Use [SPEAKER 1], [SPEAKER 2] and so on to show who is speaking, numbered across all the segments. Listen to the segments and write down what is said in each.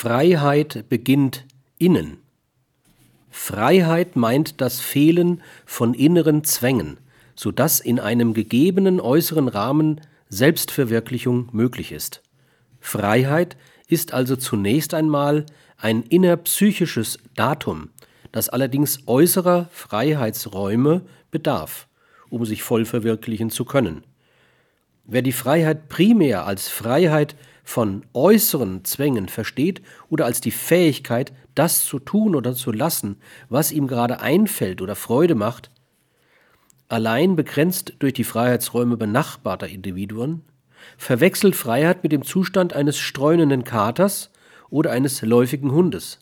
[SPEAKER 1] Freiheit beginnt innen. Freiheit meint das Fehlen von inneren Zwängen, sodass in einem gegebenen äußeren Rahmen Selbstverwirklichung möglich ist. Freiheit ist also zunächst einmal ein innerpsychisches Datum, das allerdings äußerer Freiheitsräume bedarf, um sich voll verwirklichen zu können. Wer die Freiheit primär als Freiheit von äußeren Zwängen versteht oder als die Fähigkeit, das zu tun oder zu lassen, was ihm gerade einfällt oder Freude macht, allein begrenzt durch die Freiheitsräume benachbarter Individuen, verwechselt Freiheit mit dem Zustand eines streunenden Katers oder eines läufigen Hundes.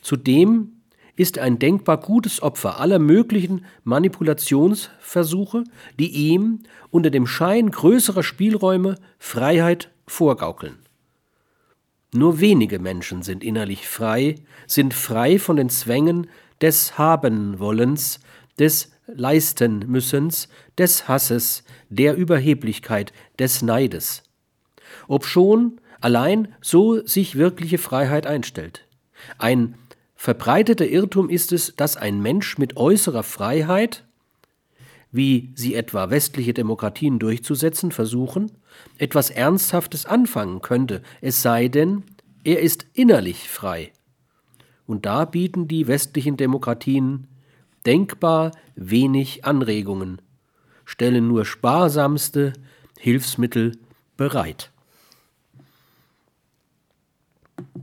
[SPEAKER 1] Zudem ist ein denkbar gutes Opfer aller möglichen Manipulationsversuche, die ihm unter dem Schein größerer Spielräume Freiheit vorgaukeln. Nur wenige Menschen sind innerlich frei, sind frei von den Zwängen des Habenwollens, des Leistenmüssens, des Hasses, der Überheblichkeit, des Neides. Obschon allein so sich wirkliche Freiheit einstellt. Ein verbreiteter Irrtum ist es, dass ein Mensch mit äußerer Freiheit, wie sie etwa westliche Demokratien durchzusetzen versuchen, etwas Ernsthaftes anfangen könnte, es sei denn, er ist innerlich frei. Und da bieten die westlichen Demokratien denkbar wenig Anregungen, stellen nur sparsamste Hilfsmittel bereit.